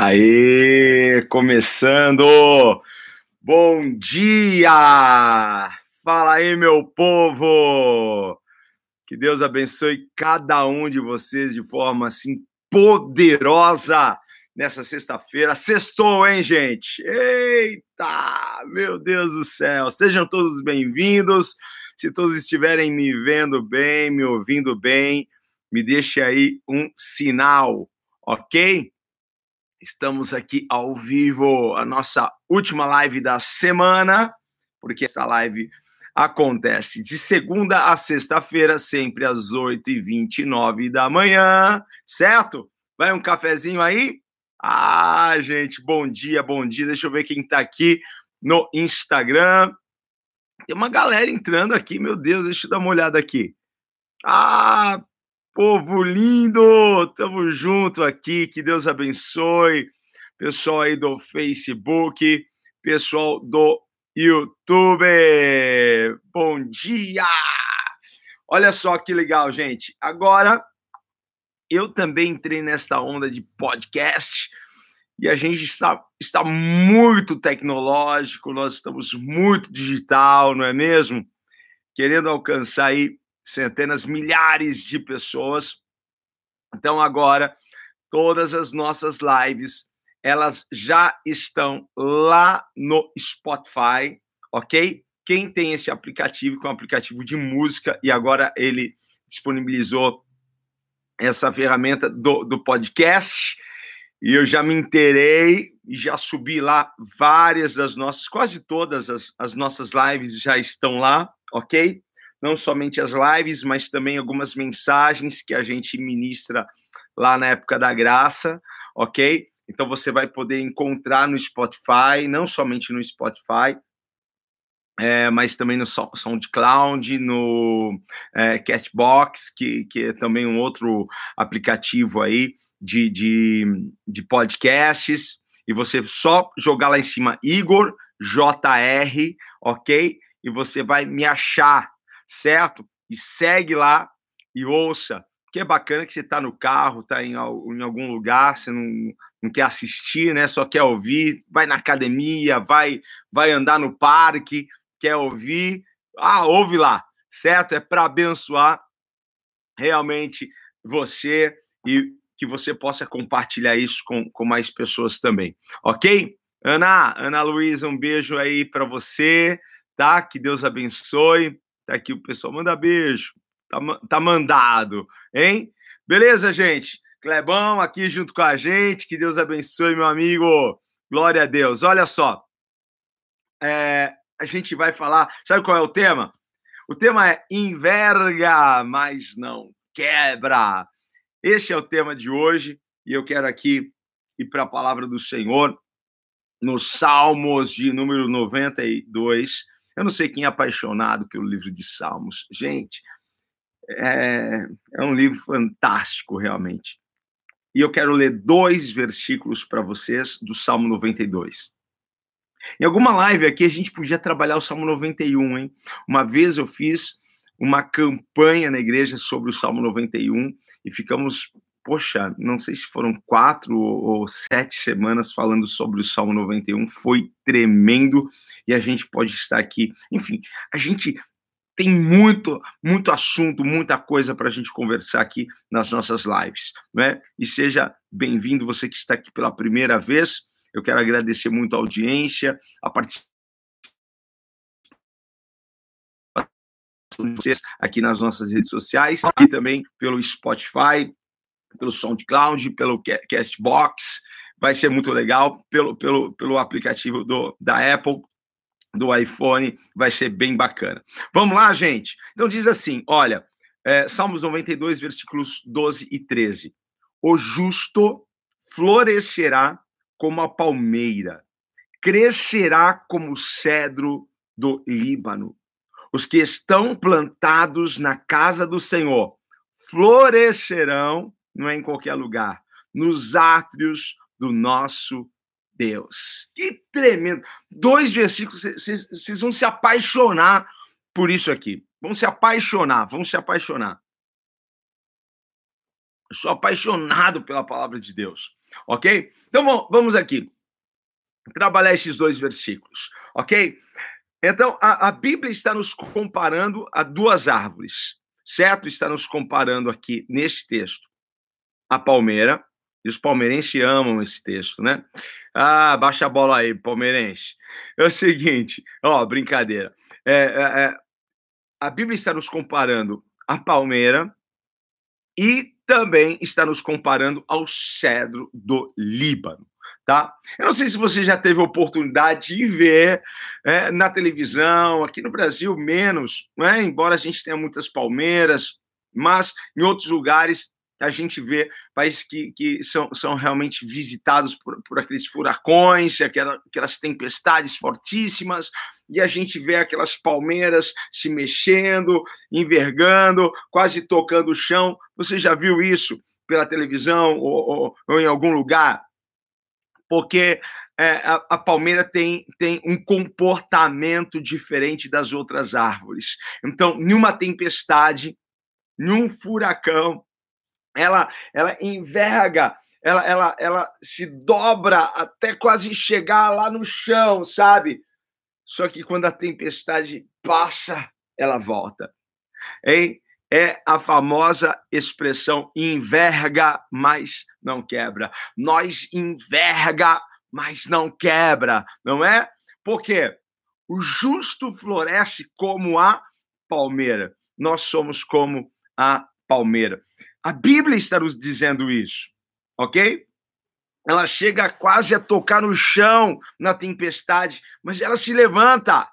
Aê, começando! Bom dia! Fala aí, meu povo! Que Deus abençoe cada um de vocês de forma assim poderosa nessa sexta-feira. Sextou, hein, gente? Eita! Meu Deus do céu! Sejam todos bem-vindos. Se todos estiverem me vendo bem, me ouvindo bem, me deixe aí um sinal, ok? Estamos aqui ao vivo, a nossa última live da semana, porque essa live acontece de segunda a sexta-feira, sempre às 8h29 da manhã, certo? Vai um cafezinho aí? Ah, gente, bom dia, bom dia. Deixa eu ver quem tá aqui no Instagram. Tem uma galera entrando aqui, meu Deus, deixa eu dar uma olhada aqui. Ah, Povo lindo, tamo junto aqui, que Deus abençoe. Pessoal aí do Facebook, pessoal do YouTube. Bom dia! Olha só que legal, gente. Agora eu também entrei nessa onda de podcast e a gente está, está muito tecnológico, nós estamos muito digital, não é mesmo? Querendo alcançar aí centenas, milhares de pessoas. Então agora todas as nossas lives elas já estão lá no Spotify, ok? Quem tem esse aplicativo, que é um aplicativo de música, e agora ele disponibilizou essa ferramenta do, do podcast, e eu já me inteirei e já subi lá várias das nossas, quase todas as, as nossas lives já estão lá, ok? Não somente as lives, mas também algumas mensagens que a gente ministra lá na época da graça, ok? Então você vai poder encontrar no Spotify, não somente no Spotify, é, mas também no SoundCloud, no é, Castbox, que, que é também um outro aplicativo aí de, de, de podcasts. E você só jogar lá em cima Igor JR, ok? E você vai me achar certo? E segue lá e ouça, que é bacana que você está no carro, está em, em, algum lugar, você não, não quer assistir, né? Só quer ouvir, vai na academia, vai, vai andar no parque, quer ouvir, ah, ouve lá, certo? É para abençoar realmente você e que você possa compartilhar isso com, com mais pessoas também, ok? Ana, Ana Luísa, um beijo aí para você, tá? Que Deus abençoe. Tá aqui o pessoal, manda beijo. Tá, tá mandado, hein? Beleza, gente? Clebão aqui junto com a gente. Que Deus abençoe, meu amigo. Glória a Deus. Olha só. É, a gente vai falar. Sabe qual é o tema? O tema é enverga, mas não quebra. Este é o tema de hoje e eu quero aqui ir para a palavra do Senhor nos Salmos de número 92, eu não sei quem é apaixonado pelo livro de Salmos. Gente, é, é um livro fantástico, realmente. E eu quero ler dois versículos para vocês do Salmo 92. Em alguma live aqui a gente podia trabalhar o Salmo 91, hein? Uma vez eu fiz uma campanha na igreja sobre o Salmo 91 e ficamos poxa, não sei se foram quatro ou sete semanas falando sobre o Salmo 91, foi tremendo e a gente pode estar aqui. Enfim, a gente tem muito, muito assunto, muita coisa para a gente conversar aqui nas nossas lives, né? E seja bem-vindo você que está aqui pela primeira vez. Eu quero agradecer muito a audiência, a participação de vocês aqui nas nossas redes sociais e também pelo Spotify, pelo SoundCloud, pelo Castbox, vai ser muito legal, pelo, pelo, pelo aplicativo do, da Apple, do iPhone, vai ser bem bacana. Vamos lá, gente? Então diz assim, olha, é, Salmos 92, versículos 12 e 13. O justo florescerá como a palmeira, crescerá como o cedro do Líbano. Os que estão plantados na casa do Senhor florescerão não é em qualquer lugar, nos átrios do nosso Deus. Que tremendo! Dois versículos, vocês vão se apaixonar por isso aqui. Vão se apaixonar, vão se apaixonar. Eu sou apaixonado pela palavra de Deus. ok? Então vamos aqui trabalhar esses dois versículos, ok? Então a, a Bíblia está nos comparando a duas árvores, certo? Está nos comparando aqui neste texto a palmeira, e os palmeirenses amam esse texto, né? Ah, baixa a bola aí, palmeirense. É o seguinte, ó, brincadeira. É, é, é, a Bíblia está nos comparando a palmeira e também está nos comparando ao cedro do Líbano. Tá? Eu não sei se você já teve oportunidade de ver é, na televisão, aqui no Brasil menos, né? embora a gente tenha muitas palmeiras, mas em outros lugares a gente vê países que, que são, são realmente visitados por, por aqueles furacões, aquelas, aquelas tempestades fortíssimas, e a gente vê aquelas palmeiras se mexendo, envergando, quase tocando o chão. Você já viu isso pela televisão ou, ou, ou em algum lugar? Porque é, a, a, palmeira tem, tem um comportamento diferente das outras árvores. Então, numa tempestade, num furacão, ela, ela enverga, ela, ela, ela se dobra até quase chegar lá no chão, sabe? Só que quando a tempestade passa, ela volta. Hein? É a famosa expressão enverga, mas não quebra. Nós enverga, mas não quebra, não é? Porque o justo floresce como a palmeira. Nós somos como a palmeira. A Bíblia está nos dizendo isso, ok? Ela chega quase a tocar no chão na tempestade, mas ela se levanta.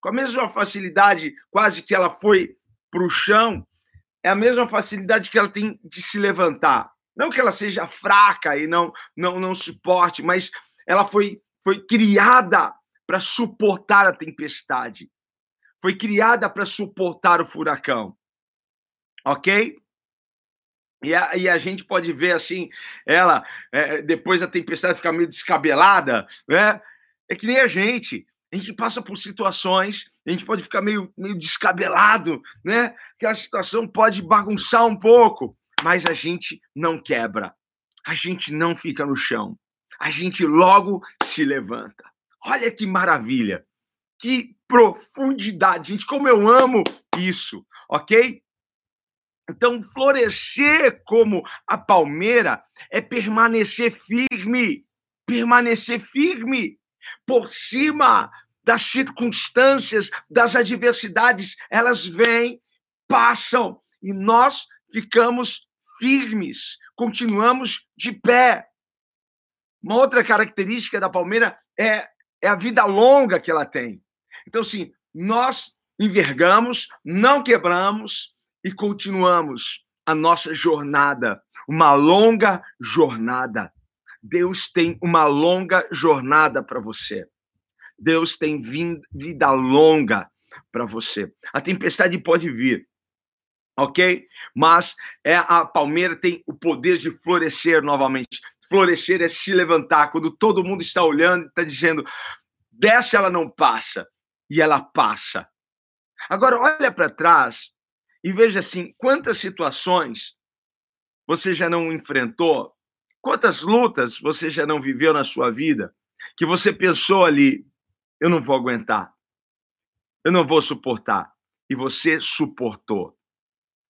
Com a mesma facilidade, quase que ela foi para o chão, é a mesma facilidade que ela tem de se levantar. Não que ela seja fraca e não não não suporte, mas ela foi foi criada para suportar a tempestade. Foi criada para suportar o furacão. OK? E a, e a, gente pode ver assim, ela, é, depois da tempestade, ficar meio descabelada, né? É que nem a gente. A gente passa por situações, a gente pode ficar meio, meio descabelado, né? Aquela situação pode bagunçar um pouco, mas a gente não quebra. A gente não fica no chão. A gente logo se levanta. Olha que maravilha. Que profundidade, gente. Como eu amo isso, ok? Então, florescer como a palmeira é permanecer firme, permanecer firme por cima das circunstâncias, das adversidades, elas vêm, passam e nós ficamos firmes, continuamos de pé. Uma outra característica da palmeira é, é a vida longa que ela tem. Então, assim, nós envergamos, não quebramos, e continuamos a nossa jornada, uma longa jornada. Deus tem uma longa jornada para você. Deus tem vida longa para você. A tempestade pode vir, ok? Mas é a palmeira tem o poder de florescer novamente. Florescer é se levantar quando todo mundo está olhando, está dizendo: dessa ela não passa e ela passa. Agora olha para trás e veja assim, quantas situações você já não enfrentou, quantas lutas você já não viveu na sua vida, que você pensou ali, eu não vou aguentar, eu não vou suportar, e você suportou.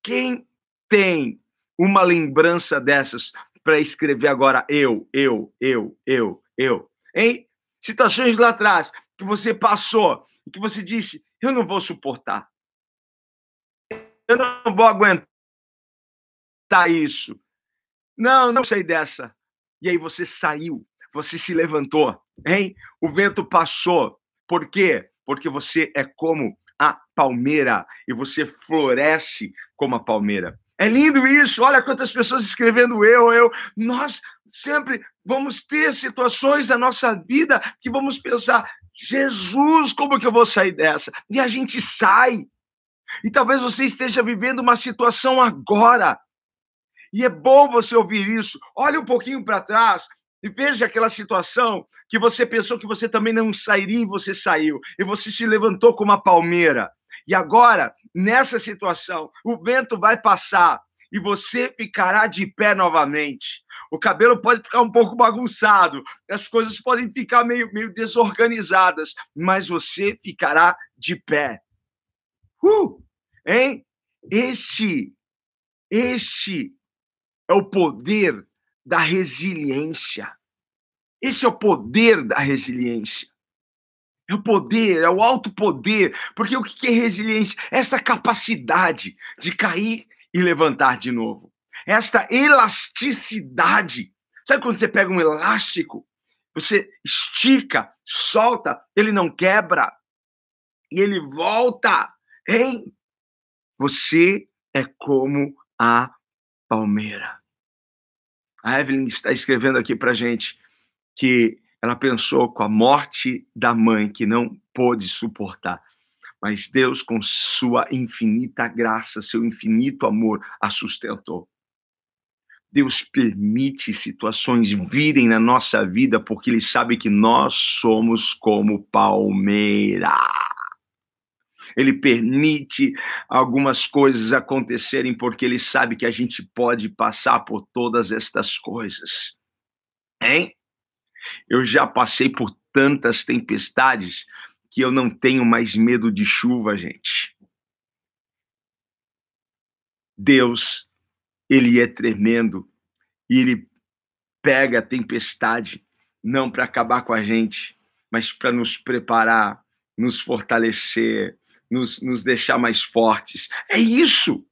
Quem tem uma lembrança dessas para escrever agora eu, eu, eu, eu, eu, hein? Situações lá atrás que você passou que você disse, eu não vou suportar eu não vou aguentar isso. Não, não sei dessa. E aí você saiu, você se levantou, hein? O vento passou. Por quê? Porque você é como a palmeira e você floresce como a palmeira. É lindo isso. Olha quantas pessoas escrevendo eu, eu. Nós sempre vamos ter situações na nossa vida que vamos pensar: Jesus, como que eu vou sair dessa? E a gente sai. E talvez você esteja vivendo uma situação agora. E é bom você ouvir isso. Olhe um pouquinho para trás e veja aquela situação que você pensou que você também não sairia e você saiu. E você se levantou como uma palmeira. E agora, nessa situação, o vento vai passar e você ficará de pé novamente. o cabelo pode ficar um pouco bagunçado, as coisas podem ficar meio, meio desorganizadas, mas você ficará de pé. Uh! Hein? Este, este é o poder da resiliência. Este é o poder da resiliência. É o poder, é o alto poder. Porque o que é resiliência? Essa capacidade de cair e levantar de novo. Esta elasticidade. Sabe quando você pega um elástico, você estica, solta, ele não quebra e ele volta. Hein? Você é como a palmeira. A Evelyn está escrevendo aqui para gente que ela pensou com a morte da mãe que não pôde suportar. Mas Deus, com sua infinita graça, seu infinito amor, a sustentou. Deus permite situações virem na nossa vida porque Ele sabe que nós somos como palmeira. Ele permite algumas coisas acontecerem porque Ele sabe que a gente pode passar por todas estas coisas. Hein? Eu já passei por tantas tempestades que eu não tenho mais medo de chuva, gente. Deus, ele é tremendo e ele pega a tempestade não para acabar com a gente, mas para nos preparar, nos fortalecer, nos, nos deixar mais fortes. É isso.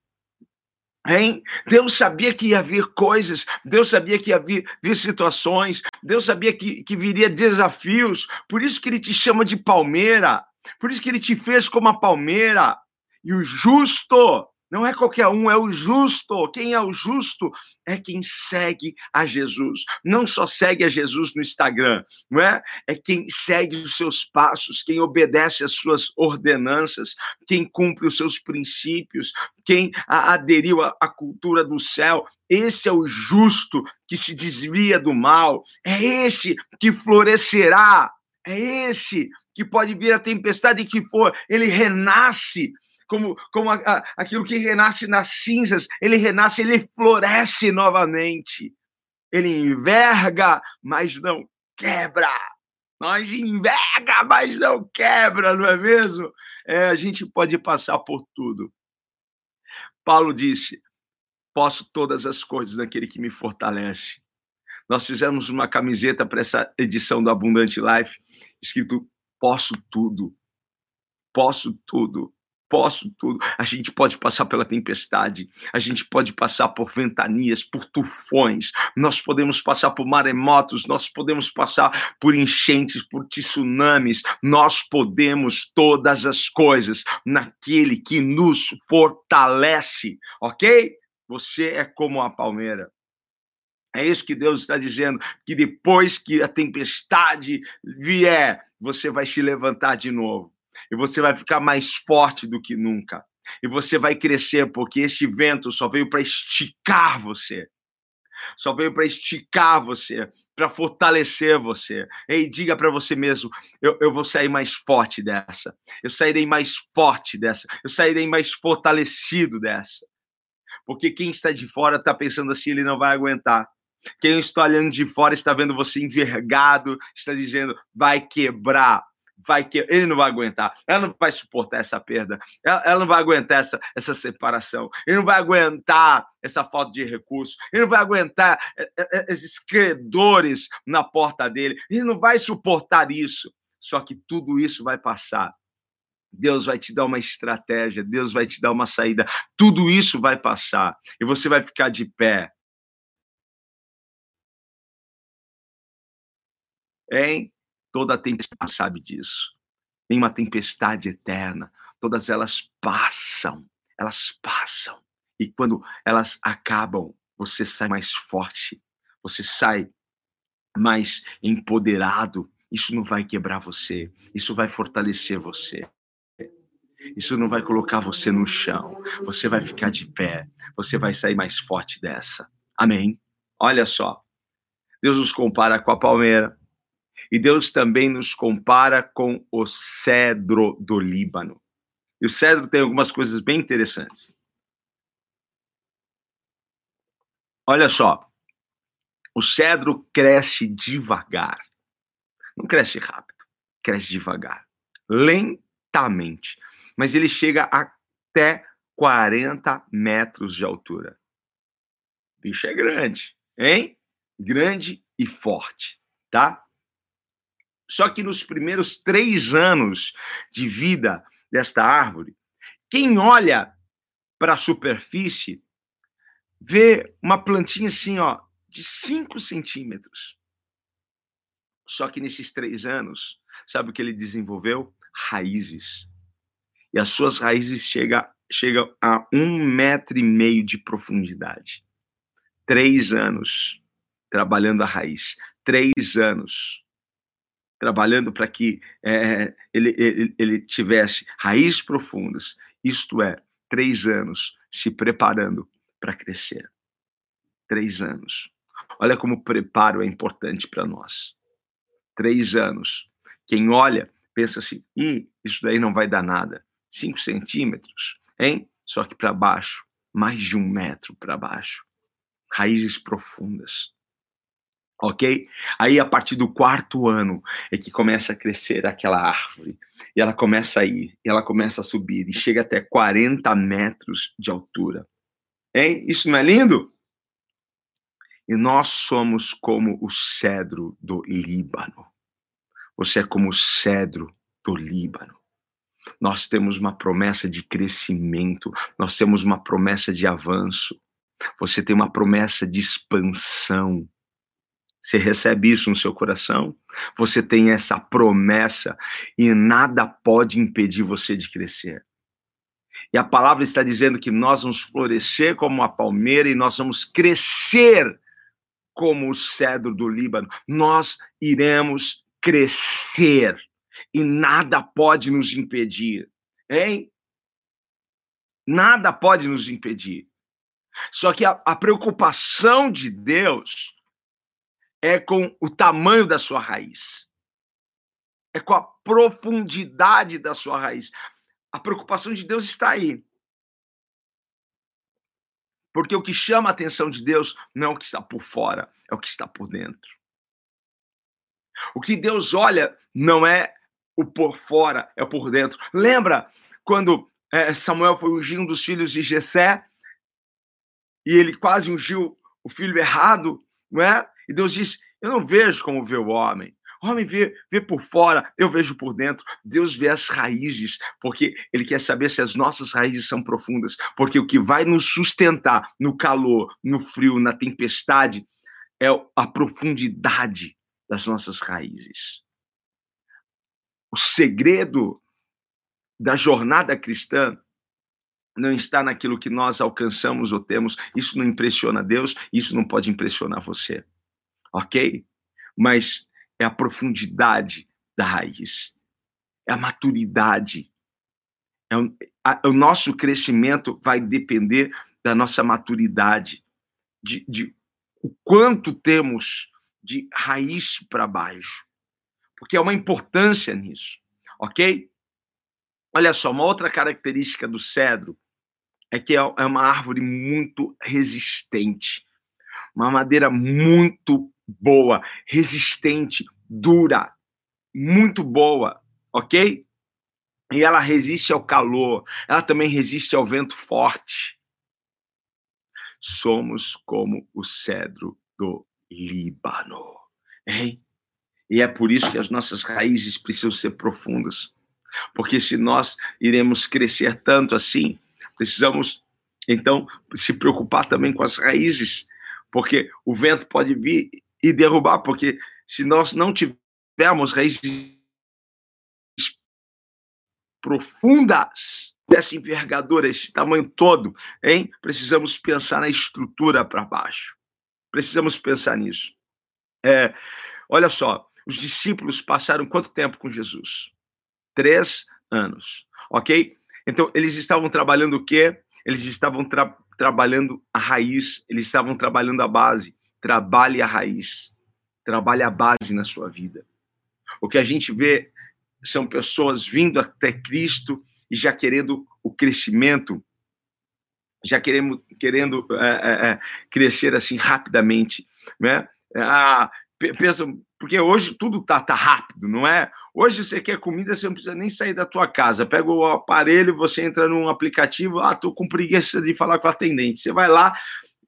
Hein? Deus sabia que ia vir coisas, Deus sabia que ia vir, vir situações, Deus sabia que, que viria desafios, por isso que ele te chama de palmeira, por isso que ele te fez como a palmeira. E o justo não é qualquer um, é o justo. Quem é o justo é quem segue a Jesus. Não só segue a Jesus no Instagram, não é? É quem segue os seus passos, quem obedece às suas ordenanças, quem cumpre os seus princípios, quem aderiu à cultura do céu. Esse é o justo que se desvia do mal. É este que florescerá. É esse que pode vir a tempestade que for, ele renasce como, como a, a, aquilo que renasce nas cinzas, ele renasce, ele floresce novamente. Ele enverga, mas não quebra. Nós enverga, mas não quebra, não é mesmo? É, a gente pode passar por tudo. Paulo disse: Posso todas as coisas naquele que me fortalece. Nós fizemos uma camiseta para essa edição do Abundante Life, escrito: Posso tudo. Posso tudo posso tudo. A gente pode passar pela tempestade, a gente pode passar por ventanias, por tufões, nós podemos passar por maremotos, nós podemos passar por enchentes, por tsunamis, nós podemos todas as coisas naquele que nos fortalece, ok? Você é como a palmeira. É isso que Deus está dizendo, que depois que a tempestade vier, você vai se levantar de novo e você vai ficar mais forte do que nunca. E você vai crescer, porque este vento só veio para esticar você. Só veio para esticar você, para fortalecer você. Ei, diga para você mesmo: eu, eu vou sair mais forte dessa. Eu sairei mais forte dessa. Eu sairei mais fortalecido dessa. Porque quem está de fora está pensando assim, ele não vai aguentar. Quem está olhando de fora está vendo você envergado, está dizendo, vai quebrar vai que ele não vai aguentar, ela não vai suportar essa perda, ela, ela, não vai aguentar essa, essa separação, ele não vai aguentar essa falta de recurso, ele não vai aguentar é, é, é, esses credores na porta dele, ele não vai suportar isso. Só que tudo isso vai passar. Deus vai te dar uma estratégia, Deus vai te dar uma saída, tudo isso vai passar e você vai ficar de pé. Hein? Toda tempestade sabe disso. Tem uma tempestade eterna. Todas elas passam. Elas passam. E quando elas acabam, você sai mais forte. Você sai mais empoderado. Isso não vai quebrar você. Isso vai fortalecer você. Isso não vai colocar você no chão. Você vai ficar de pé. Você vai sair mais forte dessa. Amém? Olha só. Deus nos compara com a palmeira. E Deus também nos compara com o cedro do Líbano. E o cedro tem algumas coisas bem interessantes. Olha só. O cedro cresce devagar. Não cresce rápido, cresce devagar, lentamente. Mas ele chega até 40 metros de altura. O bicho é grande, hein? Grande e forte, tá? Só que nos primeiros três anos de vida desta árvore, quem olha para a superfície vê uma plantinha assim, ó, de 5 centímetros. Só que nesses três anos, sabe o que ele desenvolveu? Raízes. E as suas raízes chegam chega a um metro e meio de profundidade. Três anos trabalhando a raiz. Três anos trabalhando para que é, ele, ele, ele tivesse raízes profundas. Isto é, três anos se preparando para crescer. Três anos. Olha como o preparo é importante para nós. Três anos. Quem olha, pensa assim: Ih, isso daí não vai dar nada. Cinco centímetros, hein? Só que para baixo, mais de um metro para baixo. Raízes profundas. Ok? Aí, a partir do quarto ano, é que começa a crescer aquela árvore. E ela começa a ir, e ela começa a subir, e chega até 40 metros de altura. Hein? Isso não é lindo? E nós somos como o cedro do Líbano. Você é como o cedro do Líbano. Nós temos uma promessa de crescimento, nós temos uma promessa de avanço. Você tem uma promessa de expansão. Você recebe isso no seu coração? Você tem essa promessa e nada pode impedir você de crescer. E a palavra está dizendo que nós vamos florescer como a palmeira e nós vamos crescer como o cedro do Líbano. Nós iremos crescer e nada pode nos impedir, hein? Nada pode nos impedir. Só que a, a preocupação de Deus é com o tamanho da sua raiz, é com a profundidade da sua raiz. A preocupação de Deus está aí. Porque o que chama a atenção de Deus não é o que está por fora, é o que está por dentro. O que Deus olha não é o por fora, é o por dentro. Lembra quando é, Samuel foi ungir um dos filhos de Jessé e ele quase ungiu o filho errado, não é? E Deus disse: Eu não vejo como vê o homem. O homem vê, vê por fora, eu vejo por dentro. Deus vê as raízes, porque Ele quer saber se as nossas raízes são profundas. Porque o que vai nos sustentar no calor, no frio, na tempestade, é a profundidade das nossas raízes. O segredo da jornada cristã não está naquilo que nós alcançamos ou temos. Isso não impressiona Deus, isso não pode impressionar você. Ok? Mas é a profundidade da raiz, é a maturidade. É o, a, o nosso crescimento vai depender da nossa maturidade, de, de o quanto temos de raiz para baixo, porque é uma importância nisso, ok? Olha só, uma outra característica do cedro é que é, é uma árvore muito resistente, uma madeira muito boa, resistente, dura, muito boa, ok? E ela resiste ao calor, ela também resiste ao vento forte. Somos como o cedro do Líbano, hein? E é por isso que as nossas raízes precisam ser profundas. Porque se nós iremos crescer tanto assim, precisamos então se preocupar também com as raízes, porque o vento pode vir e derrubar, porque se nós não tivermos raízes profundas, dessa envergadura, esse tamanho todo, hein? Precisamos pensar na estrutura para baixo. Precisamos pensar nisso. É, olha só, os discípulos passaram quanto tempo com Jesus? Três anos, ok? Então, eles estavam trabalhando o quê? Eles estavam tra trabalhando a raiz, eles estavam trabalhando a base. Trabalhe a raiz. Trabalhe a base na sua vida. O que a gente vê são pessoas vindo até Cristo e já querendo o crescimento, já querendo, querendo é, é, é, crescer assim rapidamente, né? Ah, pensa, porque hoje tudo tá, tá rápido, não é? Hoje você quer comida, você não precisa nem sair da tua casa. Pega o aparelho, você entra num aplicativo, ah, tô com preguiça de falar com o atendente. Você vai lá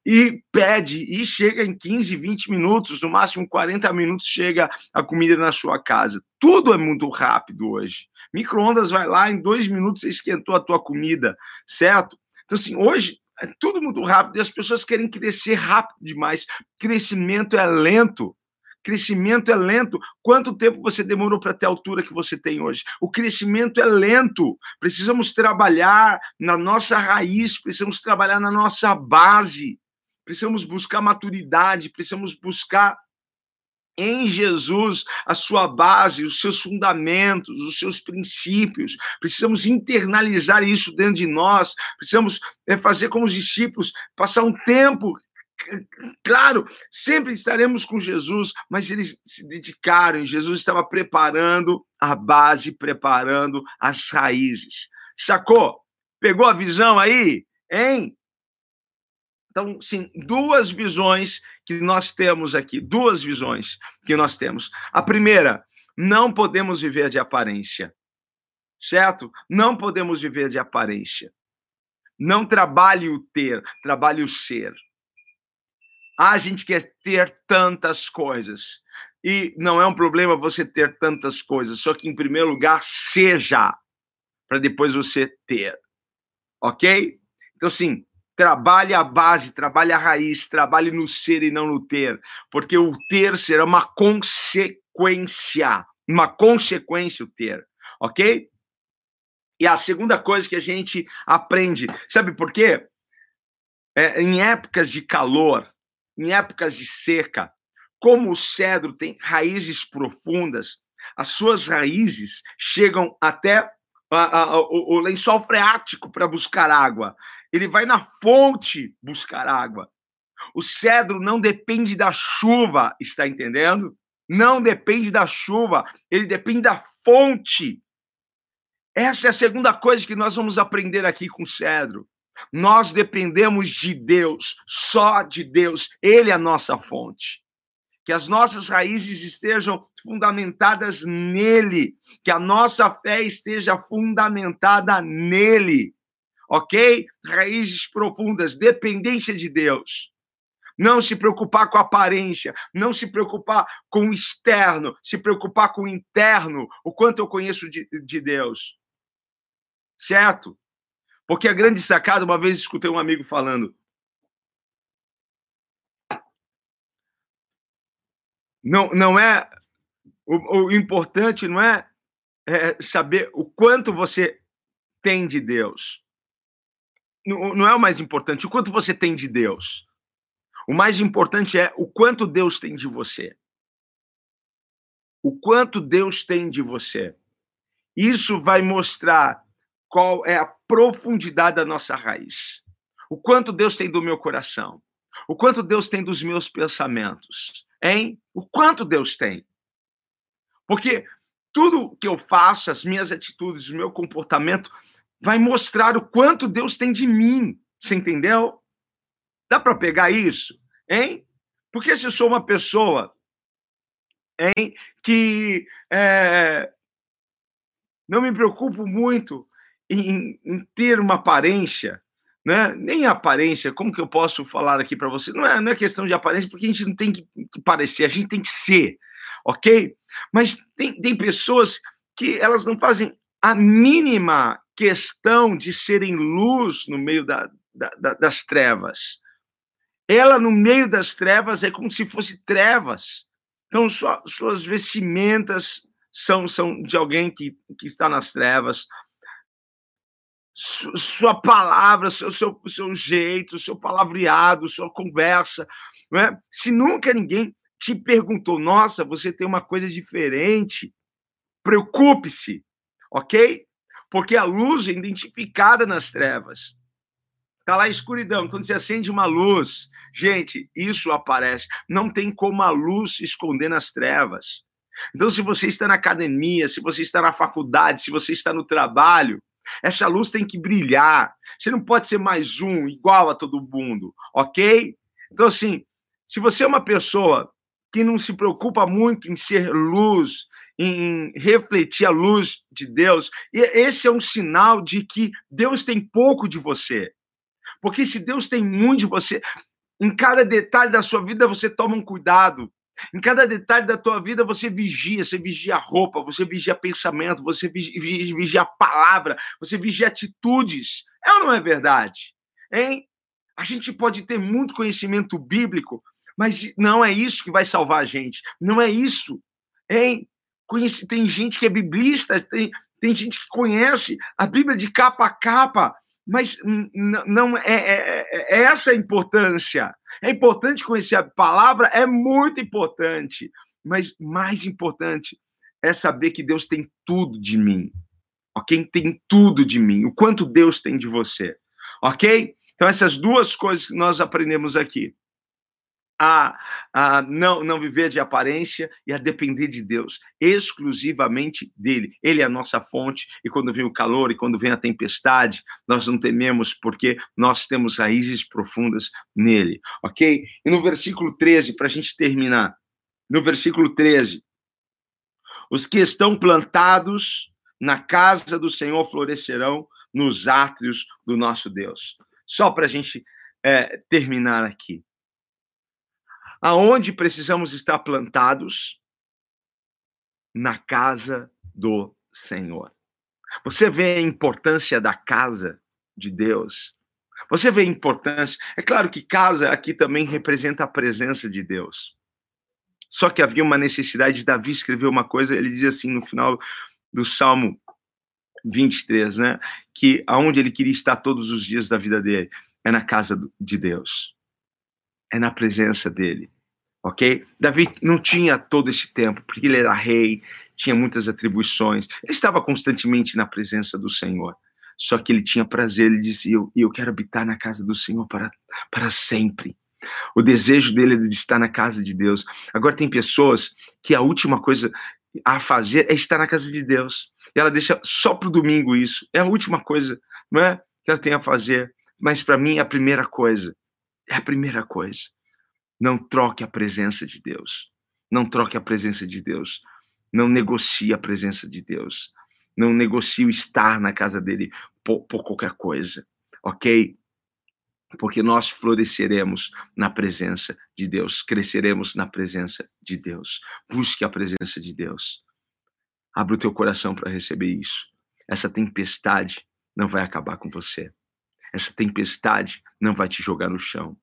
e pede e chega em 15, 20 minutos, no máximo 40 minutos chega a comida na sua casa. Tudo é muito rápido hoje. Micro-ondas vai lá, em dois minutos você esquentou a tua comida, certo? Então, assim, hoje é tudo muito rápido e as pessoas querem crescer rápido demais. Crescimento é lento. Crescimento é lento. Quanto tempo você demorou para ter a altura que você tem hoje? O crescimento é lento. Precisamos trabalhar na nossa raiz, precisamos trabalhar na nossa base, precisamos buscar maturidade, precisamos buscar em Jesus a sua base, os seus fundamentos, os seus princípios. Precisamos internalizar isso dentro de nós. Precisamos é, fazer como os discípulos, passar um tempo. Claro, sempre estaremos com Jesus, mas eles se dedicaram. Jesus estava preparando a base, preparando as raízes. Sacou? Pegou a visão aí? Hein? Então, sim, duas visões que nós temos aqui, duas visões que nós temos. A primeira, não podemos viver de aparência, certo? Não podemos viver de aparência. Não trabalhe o ter, trabalhe o ser. Ah, a gente quer ter tantas coisas. E não é um problema você ter tantas coisas, só que, em primeiro lugar, seja, para depois você ter. Ok? Então, sim, Trabalhe a base, trabalhe a raiz, trabalhe no ser e não no ter, porque o ter será uma consequência, uma consequência o ter, ok? E a segunda coisa que a gente aprende, sabe por quê? É, em épocas de calor, em épocas de seca, como o cedro tem raízes profundas, as suas raízes chegam até a, a, o, o lençol freático para buscar água. Ele vai na fonte buscar água. O cedro não depende da chuva, está entendendo? Não depende da chuva, ele depende da fonte. Essa é a segunda coisa que nós vamos aprender aqui com o cedro. Nós dependemos de Deus, só de Deus. Ele é a nossa fonte. Que as nossas raízes estejam fundamentadas nele, que a nossa fé esteja fundamentada nele ok? Raízes profundas, dependência de Deus. Não se preocupar com a aparência, não se preocupar com o externo, se preocupar com o interno, o quanto eu conheço de, de Deus. Certo? Porque a grande sacada, uma vez escutei um amigo falando, não, não é o, o importante não é, é, saber o quanto você tem de Deus não é o mais importante o quanto você tem de Deus. O mais importante é o quanto Deus tem de você. O quanto Deus tem de você. Isso vai mostrar qual é a profundidade da nossa raiz. O quanto Deus tem do meu coração. O quanto Deus tem dos meus pensamentos. Hein? O quanto Deus tem. Porque tudo que eu faço, as minhas atitudes, o meu comportamento, vai mostrar o quanto Deus tem de mim. Você entendeu? Dá para pegar isso? Hein? Porque se eu sou uma pessoa hein, que é, não me preocupo muito em, em, ter uma aparência, né? nem aparência, como que eu posso falar aqui para você? Não é, não é questão de aparência, porque a gente não tem que, parecer, a gente tem que ser, ok? Mas tem, tem pessoas que elas não fazem a mínima questão de serem luz no meio da, da, das trevas. Ela, no meio das trevas, é como se fosse trevas. Então, sua, suas vestimentas são, são de alguém que, que está nas trevas. Sua palavra, seu, seu, seu jeito, seu palavreado, sua conversa. Não é? Se nunca ninguém te perguntou, nossa, você tem uma coisa diferente, preocupe-se, ok? Porque a luz é identificada nas trevas. Está lá a escuridão. Quando você acende uma luz, gente, isso aparece. Não tem como a luz se esconder nas trevas. Então, se você está na academia, se você está na faculdade, se você está no trabalho, essa luz tem que brilhar. Você não pode ser mais um, igual a todo mundo, ok? Então, assim, se você é uma pessoa que não se preocupa muito em ser luz, em refletir a luz de Deus, e esse é um sinal de que Deus tem pouco de você. Porque se Deus tem muito de você, em cada detalhe da sua vida você toma um cuidado. Em cada detalhe da tua vida você vigia, você vigia a roupa, você vigia pensamento, você vigia, vigia a palavra, você vigia atitudes. É ou não é verdade? Hein? A gente pode ter muito conhecimento bíblico, mas não é isso que vai salvar a gente. Não é isso. Hein? Tem gente que é biblista, tem, tem gente que conhece a Bíblia de capa a capa, mas não é, é, é, é essa a importância. É importante conhecer a palavra, é muito importante, mas mais importante é saber que Deus tem tudo de mim. Ok? Tem tudo de mim. O quanto Deus tem de você. Ok? Então, essas duas coisas que nós aprendemos aqui a, a não, não viver de aparência e a depender de Deus, exclusivamente dele. Ele é a nossa fonte, e quando vem o calor e quando vem a tempestade, nós não tememos, porque nós temos raízes profundas nele, ok? E no versículo 13, para a gente terminar, no versículo 13, os que estão plantados na casa do Senhor florescerão nos átrios do nosso Deus. Só para a gente é, terminar aqui aonde precisamos estar plantados? Na casa do Senhor. Você vê a importância da casa de Deus? Você vê a importância? É claro que casa aqui também representa a presença de Deus. Só que havia uma necessidade de Davi escrever uma coisa, ele diz assim no final do Salmo 23, né? Que aonde ele queria estar todos os dias da vida dele é na casa de Deus. É na presença dele ok? Davi não tinha todo esse tempo, porque ele era rei, tinha muitas atribuições, ele estava constantemente na presença do Senhor. Só que ele tinha prazer, ele dizia: Eu, eu quero habitar na casa do Senhor para, para sempre. O desejo dele é de estar na casa de Deus. Agora, tem pessoas que a última coisa a fazer é estar na casa de Deus. E ela deixa só para o domingo isso. É a última coisa, não é? Que ela tem a fazer. Mas para mim é a primeira coisa. É a primeira coisa. Não troque a presença de Deus. Não troque a presença de Deus. Não negocie a presença de Deus. Não negocie o estar na casa dele por, por qualquer coisa. Ok? Porque nós floresceremos na presença de Deus, cresceremos na presença de Deus. Busque a presença de Deus. Abra o teu coração para receber isso. Essa tempestade não vai acabar com você. Essa tempestade não vai te jogar no chão.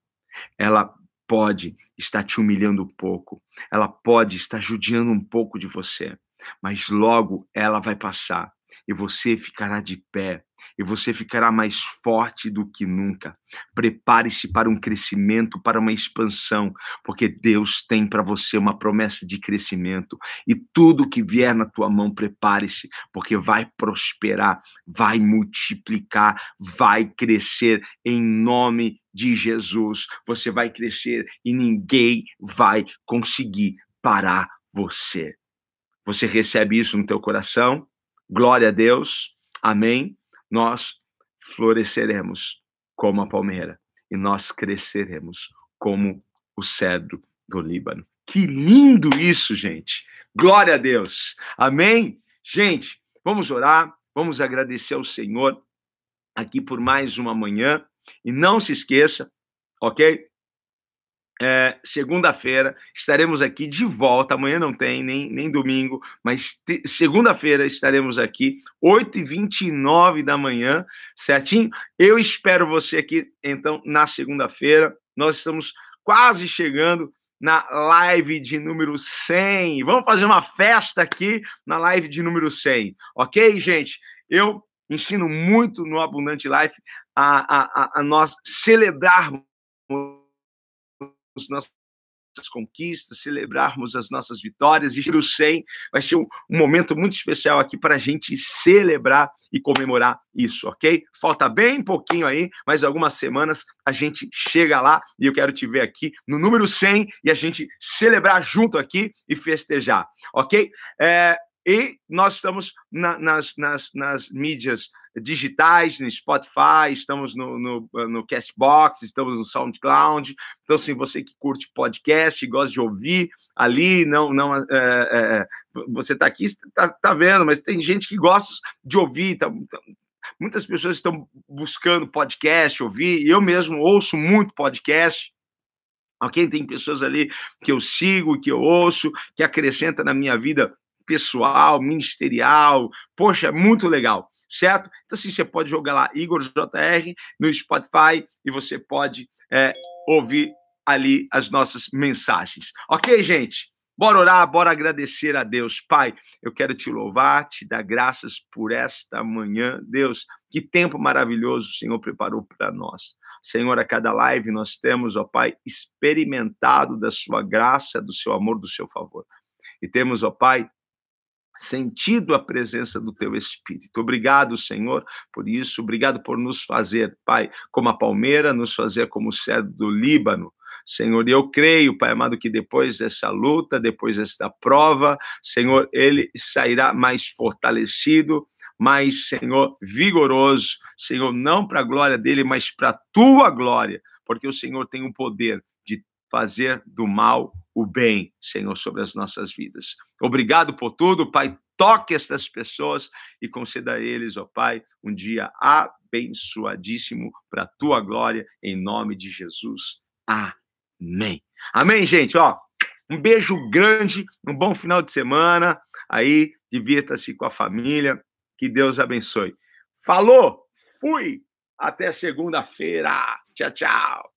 Ela pode estar te humilhando um pouco, ela pode estar judiando um pouco de você, mas logo ela vai passar e você ficará de pé e você ficará mais forte do que nunca. Prepare-se para um crescimento, para uma expansão, porque Deus tem para você uma promessa de crescimento e tudo que vier na tua mão, prepare-se, porque vai prosperar, vai multiplicar, vai crescer em nome de Jesus. Você vai crescer e ninguém vai conseguir parar você. Você recebe isso no teu coração? Glória a Deus. Amém nós floresceremos como a palmeira e nós cresceremos como o cedro do Líbano. Que lindo isso, gente! Glória a Deus! Amém? Gente, vamos orar, vamos agradecer ao Senhor aqui por mais uma manhã e não se esqueça, ok? É, segunda-feira estaremos aqui de volta. Amanhã não tem, nem, nem domingo, mas segunda-feira estaremos aqui, 8h29 da manhã, certinho? Eu espero você aqui, então, na segunda-feira. Nós estamos quase chegando na live de número 100. Vamos fazer uma festa aqui na live de número 100, ok, gente? Eu ensino muito no Abundante Life a, a, a, a nós celebrarmos nossas conquistas, celebrarmos as nossas vitórias. E o 100 vai ser um, um momento muito especial aqui para a gente celebrar e comemorar isso, ok? Falta bem pouquinho aí, mas algumas semanas a gente chega lá e eu quero te ver aqui no número 100 e a gente celebrar junto aqui e festejar, ok? É, E nós estamos na, nas, nas, nas mídias digitais, no Spotify, estamos no, no, no Castbox, estamos no SoundCloud. Então, assim, você que curte podcast, gosta de ouvir ali, não, não, é, é, você está aqui, está tá vendo, mas tem gente que gosta de ouvir, tá, tá, muitas pessoas estão buscando podcast, ouvir, eu mesmo ouço muito podcast. Ok? Tem pessoas ali que eu sigo, que eu ouço, que acrescenta na minha vida pessoal, ministerial. Poxa, é muito legal, certo? Então, assim, você pode jogar lá Igor JR no Spotify e você pode é, ouvir ali as nossas mensagens. Ok, gente? Bora orar, bora agradecer a Deus. Pai, eu quero te louvar, te dar graças por esta manhã. Deus, que tempo maravilhoso o Senhor preparou para nós. Senhor, a cada live nós temos, ó Pai, experimentado da sua graça, do seu amor, do seu favor. E temos, ó Pai, sentido a presença do teu Espírito. Obrigado, Senhor, por isso. Obrigado por nos fazer, Pai, como a palmeira, nos fazer como o cedro do Líbano. Senhor, eu creio, Pai amado, que depois dessa luta, depois desta prova, Senhor, ele sairá mais fortalecido, mais, Senhor, vigoroso, Senhor, não para a glória dele, mas para a tua glória, porque o Senhor tem o poder de fazer do mal o bem, Senhor, sobre as nossas vidas. Obrigado por tudo, Pai. Toque estas pessoas e conceda a eles, ó Pai, um dia abençoadíssimo para a tua glória, em nome de Jesus. Amém. Amém, gente. Ó, um beijo grande, um bom final de semana. Aí, divirta-se com a família. Que Deus abençoe. Falou, fui. Até segunda-feira. Tchau, tchau.